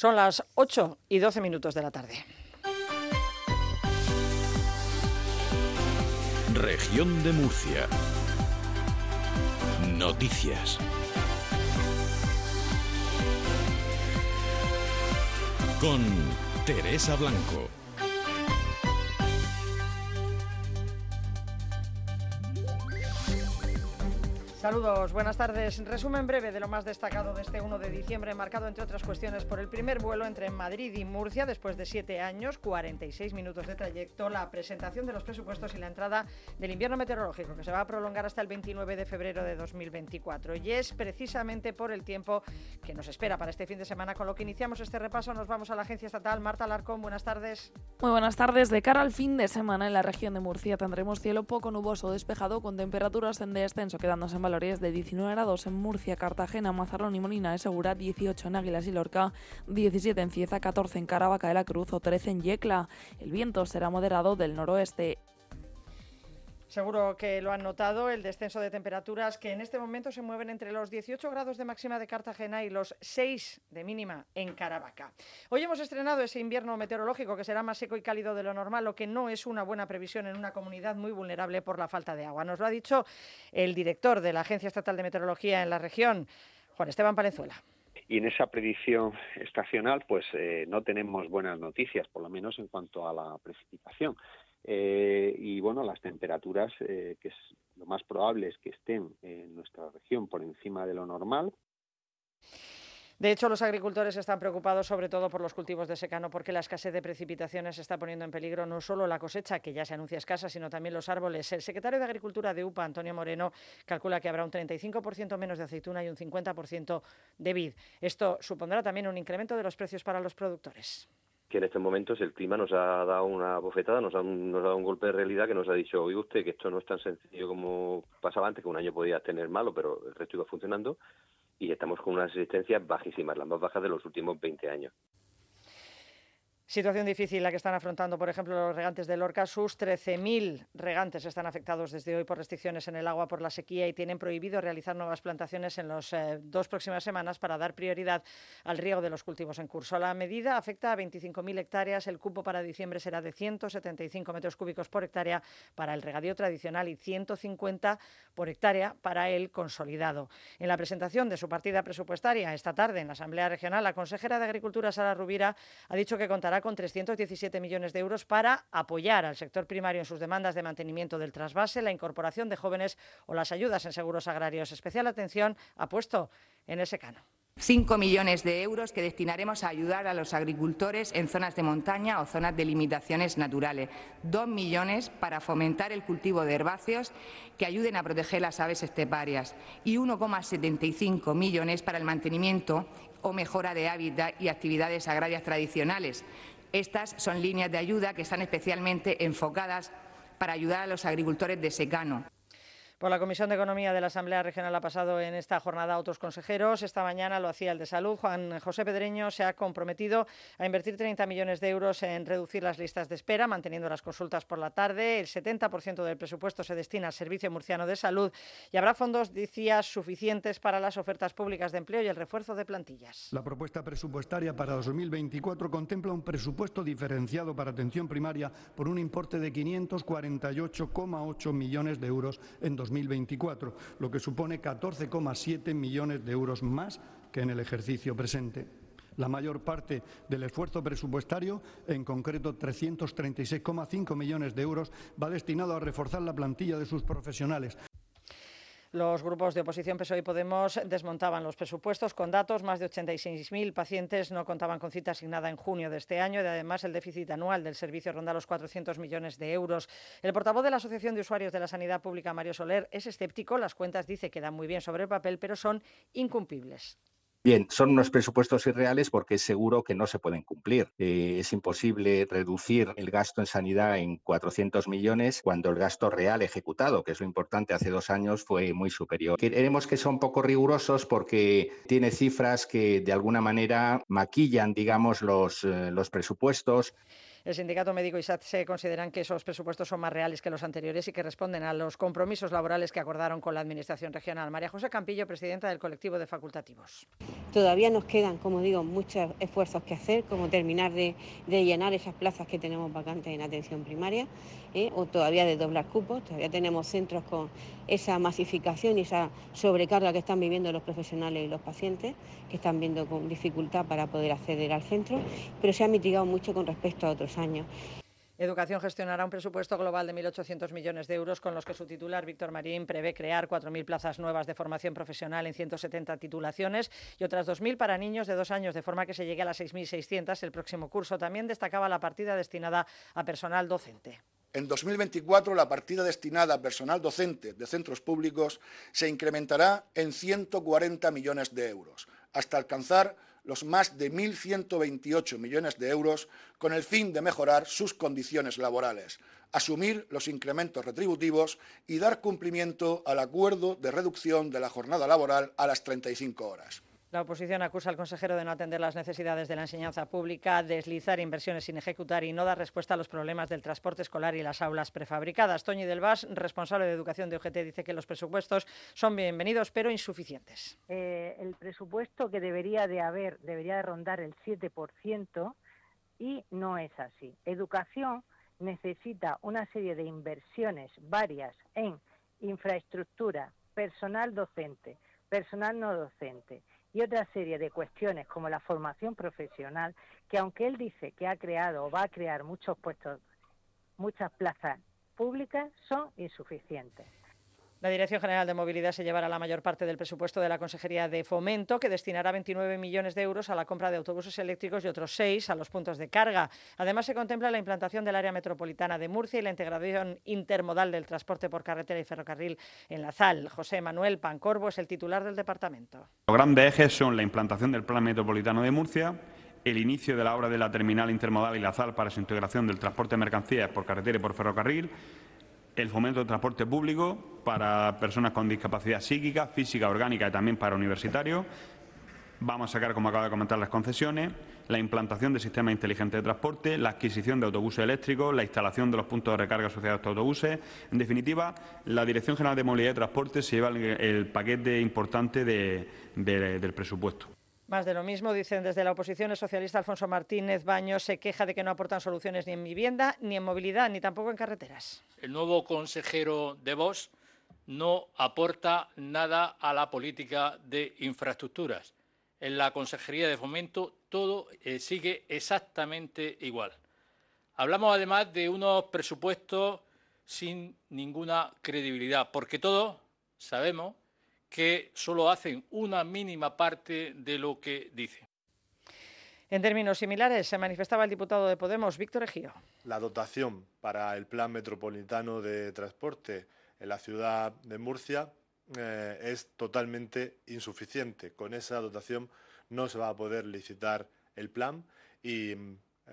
Son las 8 y 12 minutos de la tarde. Región de Murcia. Noticias. Con Teresa Blanco. Saludos, buenas tardes. Resumen breve de lo más destacado de este 1 de diciembre, marcado entre otras cuestiones por el primer vuelo entre Madrid y Murcia después de siete años, 46 minutos de trayecto, la presentación de los presupuestos y la entrada del invierno meteorológico, que se va a prolongar hasta el 29 de febrero de 2024. Y es precisamente por el tiempo que nos espera para este fin de semana con lo que iniciamos este repaso. Nos vamos a la Agencia Estatal. Marta Larcón, buenas tardes. Muy buenas tardes. De cara al fin de semana en la región de Murcia tendremos cielo poco nuboso despejado con temperaturas en descenso, quedándose en valores de 19 grados en Murcia, Cartagena, Mazarrón y Molina de Segura, 18 en Águilas y Lorca, 17 en Cieza, 14 en Caravaca de la Cruz o 13 en Yecla. El viento será moderado del noroeste. Seguro que lo han notado, el descenso de temperaturas que en este momento se mueven entre los 18 grados de máxima de Cartagena y los 6 de mínima en Caravaca. Hoy hemos estrenado ese invierno meteorológico que será más seco y cálido de lo normal, lo que no es una buena previsión en una comunidad muy vulnerable por la falta de agua. Nos lo ha dicho el director de la Agencia Estatal de Meteorología en la región, Juan Esteban Palenzuela y en esa predicción estacional pues eh, no tenemos buenas noticias, por lo menos en cuanto a la precipitación. Eh, y bueno, las temperaturas, eh, que es lo más probable es que estén en nuestra región por encima de lo normal. De hecho, los agricultores están preocupados sobre todo por los cultivos de secano porque la escasez de precipitaciones está poniendo en peligro no solo la cosecha, que ya se anuncia escasa, sino también los árboles. El secretario de Agricultura de UPA, Antonio Moreno, calcula que habrá un 35% menos de aceituna y un 50% de vid. Esto supondrá también un incremento de los precios para los productores que en estos momentos el clima nos ha dado una bofetada, nos ha, dado un golpe de realidad que nos ha dicho, oye usted, que esto no es tan sencillo como pasaba antes, que un año podía tener malo, pero el resto iba funcionando, y estamos con unas existencias bajísimas, las más bajas de los últimos 20 años. Situación difícil la que están afrontando, por ejemplo, los regantes de Lorca. Sus 13.000 regantes están afectados desde hoy por restricciones en el agua por la sequía y tienen prohibido realizar nuevas plantaciones en las eh, dos próximas semanas para dar prioridad al riego de los cultivos en curso. La medida afecta a 25.000 hectáreas. El cupo para diciembre será de 175 metros cúbicos por hectárea para el regadío tradicional y 150 por hectárea para el consolidado. En la presentación de su partida presupuestaria esta tarde en la Asamblea Regional, la consejera de Agricultura, Sara Rubira, ha dicho que contará con 317 millones de euros para apoyar al sector primario en sus demandas de mantenimiento del trasvase, la incorporación de jóvenes o las ayudas en seguros agrarios. Especial atención ha puesto en ese cano. 5 millones de euros que destinaremos a ayudar a los agricultores en zonas de montaña o zonas de limitaciones naturales. 2 millones para fomentar el cultivo de herbáceos que ayuden a proteger las aves esteparias y 1,75 millones para el mantenimiento o mejora de hábitat y actividades agrarias tradicionales. Estas son líneas de ayuda que están especialmente enfocadas para ayudar a los agricultores de secano. Por la Comisión de Economía de la Asamblea Regional ha pasado en esta jornada otros consejeros. Esta mañana lo hacía el de Salud. Juan José Pedreño se ha comprometido a invertir 30 millones de euros en reducir las listas de espera, manteniendo las consultas por la tarde. El 70% del presupuesto se destina al Servicio Murciano de Salud y habrá fondos, decía, suficientes para las ofertas públicas de empleo y el refuerzo de plantillas. La propuesta presupuestaria para 2024 contempla un presupuesto diferenciado para atención primaria por un importe de 548,8 millones de euros en 2024. 2024, lo que supone 14,7 millones de euros más que en el ejercicio presente. La mayor parte del esfuerzo presupuestario, en concreto 336,5 millones de euros, va destinado a reforzar la plantilla de sus profesionales, los grupos de oposición PSOE y Podemos desmontaban los presupuestos con datos. Más de 86.000 pacientes no contaban con cita asignada en junio de este año y además el déficit anual del servicio ronda los 400 millones de euros. El portavoz de la Asociación de Usuarios de la Sanidad Pública, Mario Soler, es escéptico. Las cuentas dice que dan muy bien sobre el papel, pero son incumplibles. Bien, son unos presupuestos irreales porque es seguro que no se pueden cumplir. Eh, es imposible reducir el gasto en sanidad en 400 millones cuando el gasto real ejecutado, que es lo importante, hace dos años fue muy superior. Queremos que son poco rigurosos porque tiene cifras que de alguna manera maquillan, digamos, los, eh, los presupuestos. El sindicato médico y se consideran que esos presupuestos son más reales que los anteriores y que responden a los compromisos laborales que acordaron con la Administración regional. María José Campillo, presidenta del colectivo de facultativos. Todavía nos quedan, como digo, muchos esfuerzos que hacer, como terminar de, llenar esas plazas que tenemos vacantes en atención primaria, ¿eh? o todavía de doblar cupos. Todavía tenemos centros con esa masificación y esa sobrecarga que están viviendo los profesionales y los pacientes, que están viendo con dificultad para poder acceder al centro, pero se ha mitigado mucho con respecto a otros años. Educación gestionará un presupuesto global de 1.800 millones de euros, con los que su titular, Víctor Marín, prevé crear 4.000 plazas nuevas de formación profesional en 170 titulaciones y otras 2.000 para niños de dos años, de forma que se llegue a las 6.600 el próximo curso. También destacaba la partida destinada a personal docente. En 2024, la partida destinada a personal docente de centros públicos se incrementará en 140 millones de euros, hasta alcanzar los más de 1.128 millones de euros con el fin de mejorar sus condiciones laborales, asumir los incrementos retributivos y dar cumplimiento al acuerdo de reducción de la jornada laboral a las 35 horas. La oposición acusa al consejero de no atender las necesidades de la enseñanza pública, deslizar inversiones sin ejecutar y no dar respuesta a los problemas del transporte escolar y las aulas prefabricadas. Toñi del Vas, responsable de educación de OGT, dice que los presupuestos son bienvenidos pero insuficientes. Eh, el presupuesto que debería de haber debería de rondar el 7% y no es así. Educación necesita una serie de inversiones varias en infraestructura, personal docente, personal no docente y otra serie de cuestiones como la formación profesional, que aunque él dice que ha creado o va a crear muchos puestos, muchas plazas públicas, son insuficientes. La Dirección General de Movilidad se llevará la mayor parte del presupuesto de la Consejería de Fomento, que destinará 29 millones de euros a la compra de autobuses eléctricos y otros 6 a los puntos de carga. Además, se contempla la implantación del área metropolitana de Murcia y la integración intermodal del transporte por carretera y ferrocarril en la ZAL. José Manuel Pancorbo es el titular del departamento. Los grandes ejes son la implantación del Plan Metropolitano de Murcia, el inicio de la obra de la terminal intermodal y la ZAL para su integración del transporte de mercancías por carretera y por ferrocarril, el fomento del transporte público para personas con discapacidad psíquica, física, orgánica y también para universitarios. Vamos a sacar, como acaba de comentar, las concesiones, la implantación del sistema inteligente de transporte, la adquisición de autobuses eléctricos, la instalación de los puntos de recarga asociados a estos autobuses. En definitiva, la Dirección General de Movilidad y Transporte se lleva el, paquete importante del presupuesto. Más de lo mismo, dicen desde la oposición, el socialista Alfonso Martínez Baños se queja de que no aportan soluciones ni en vivienda, ni en movilidad, ni tampoco en carreteras. El nuevo consejero de Vox no aporta nada a la política de infraestructuras. En la Consejería de Fomento todo eh, sigue exactamente igual. Hablamos además de unos presupuestos sin ninguna credibilidad, porque todos sabemos que solo hacen una mínima parte de lo que dicen. En términos similares, se manifestaba el diputado de Podemos, Víctor Ejío. La dotación para el Plan Metropolitano de Transporte en la ciudad de Murcia eh, es totalmente insuficiente. Con esa dotación no se va a poder licitar el plan y eh,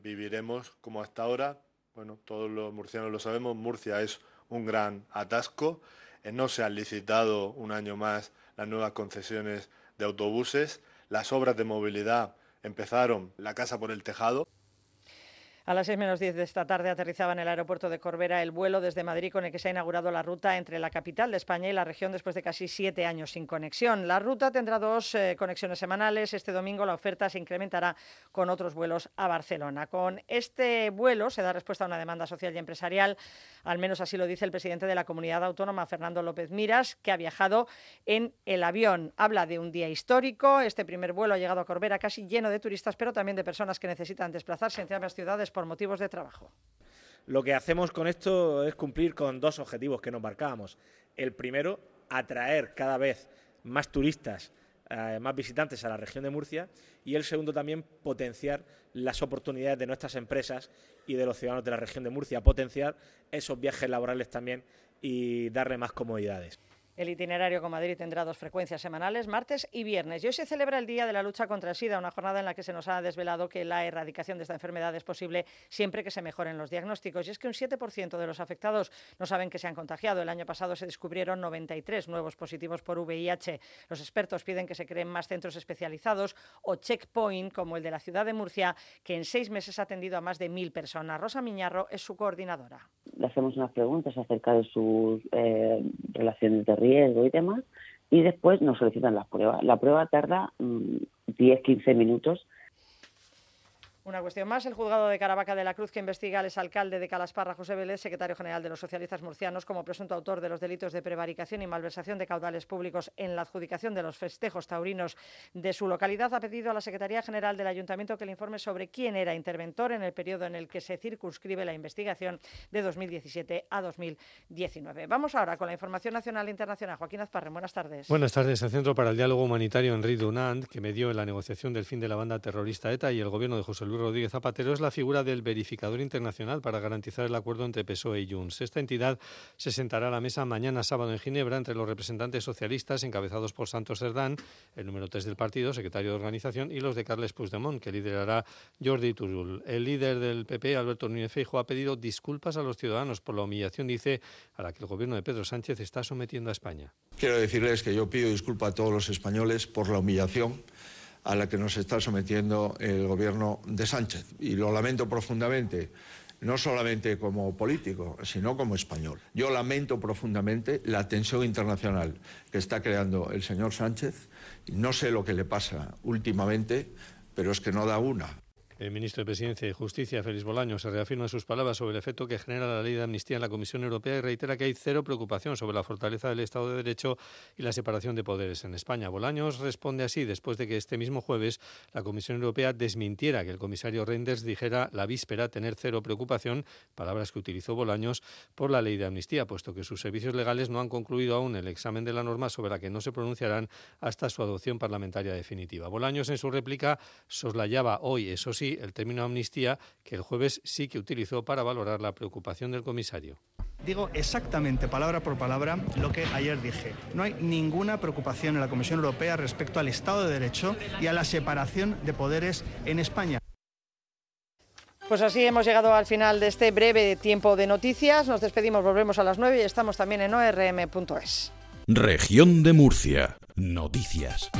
viviremos como hasta ahora. Bueno, todos los murcianos lo sabemos, Murcia es un gran atasco. Eh, no se han licitado un año más las nuevas concesiones de autobuses. Las obras de movilidad empezaron la casa por el tejado. A las 6 menos 10 de esta tarde aterrizaba en el aeropuerto de Corbera el vuelo desde Madrid con el que se ha inaugurado la ruta entre la capital de España y la región después de casi siete años sin conexión. La ruta tendrá dos eh, conexiones semanales. Este domingo la oferta se incrementará con otros vuelos a Barcelona. Con este vuelo se da respuesta a una demanda social y empresarial, al menos así lo dice el presidente de la comunidad autónoma, Fernando López Miras, que ha viajado en el avión. Habla de un día histórico. Este primer vuelo ha llegado a Corbera casi lleno de turistas, pero también de personas que necesitan desplazarse entre ambas ciudades por motivos de trabajo. Lo que hacemos con esto es cumplir con dos objetivos que nos marcábamos. El primero, atraer cada vez más turistas, eh, más visitantes a la región de Murcia y el segundo también potenciar las oportunidades de nuestras empresas y de los ciudadanos de la región de Murcia, potenciar esos viajes laborales también y darle más comodidades. El itinerario con Madrid tendrá dos frecuencias semanales, martes y viernes. Hoy se celebra el Día de la Lucha contra el SIDA, una jornada en la que se nos ha desvelado que la erradicación de esta enfermedad es posible siempre que se mejoren los diagnósticos. Y es que un 7% de los afectados no saben que se han contagiado. El año pasado se descubrieron 93 nuevos positivos por VIH. Los expertos piden que se creen más centros especializados o checkpoint, como el de la ciudad de Murcia, que en seis meses ha atendido a más de mil personas. Rosa Miñarro es su coordinadora. Le hacemos unas preguntas acerca de sus eh, relaciones de riesgo y demás, y después nos solicitan las pruebas. La prueba tarda 10-15 mm, minutos una cuestión más. El juzgado de Caravaca de la Cruz que investiga al exalcalde de Calasparra, José Vélez, secretario general de los socialistas murcianos, como presunto autor de los delitos de prevaricación y malversación de caudales públicos en la adjudicación de los festejos taurinos de su localidad, ha pedido a la Secretaría General del Ayuntamiento que le informe sobre quién era interventor en el periodo en el que se circunscribe la investigación de 2017 a 2019. Vamos ahora con la información nacional e internacional. Joaquín Azparren, buenas tardes. Buenas tardes. El Centro para el Diálogo Humanitario Henri Dunant, que medió en la negociación del fin de la banda terrorista ETA y el gobierno de José Luis Rodríguez Zapatero es la figura del verificador internacional para garantizar el acuerdo entre PSOE y Junts. Esta entidad se sentará a la mesa mañana sábado en Ginebra entre los representantes socialistas encabezados por Santos Cerdán, el número 3 del partido, secretario de organización, y los de Carles Puigdemont, que liderará Jordi Turul. El líder del PP, Alberto Núñez Feijo, ha pedido disculpas a los ciudadanos por la humillación, dice, a la que el gobierno de Pedro Sánchez está sometiendo a España. Quiero decirles que yo pido disculpas a todos los españoles por la humillación a la que nos está sometiendo el gobierno de Sánchez. Y lo lamento profundamente, no solamente como político, sino como español. Yo lamento profundamente la tensión internacional que está creando el señor Sánchez. No sé lo que le pasa últimamente, pero es que no da una. El ministro de Presidencia y Justicia, Félix Bolaño, se reafirma sus palabras sobre el efecto que genera la ley de amnistía en la Comisión Europea y reitera que hay cero preocupación sobre la fortaleza del Estado de Derecho y la separación de poderes en España. Bolaños responde así después de que este mismo jueves la Comisión Europea desmintiera que el comisario Reinders dijera la víspera tener cero preocupación, palabras que utilizó Bolaños, por la ley de amnistía, puesto que sus servicios legales no han concluido aún el examen de la norma sobre la que no se pronunciarán hasta su adopción parlamentaria definitiva. Bolaños en su réplica soslayaba hoy, eso sí, el término amnistía que el jueves sí que utilizó para valorar la preocupación del comisario. Digo exactamente, palabra por palabra, lo que ayer dije. No hay ninguna preocupación en la Comisión Europea respecto al Estado de Derecho y a la separación de poderes en España. Pues así hemos llegado al final de este breve tiempo de noticias. Nos despedimos, volvemos a las 9 y estamos también en orm.es. Región de Murcia. Noticias.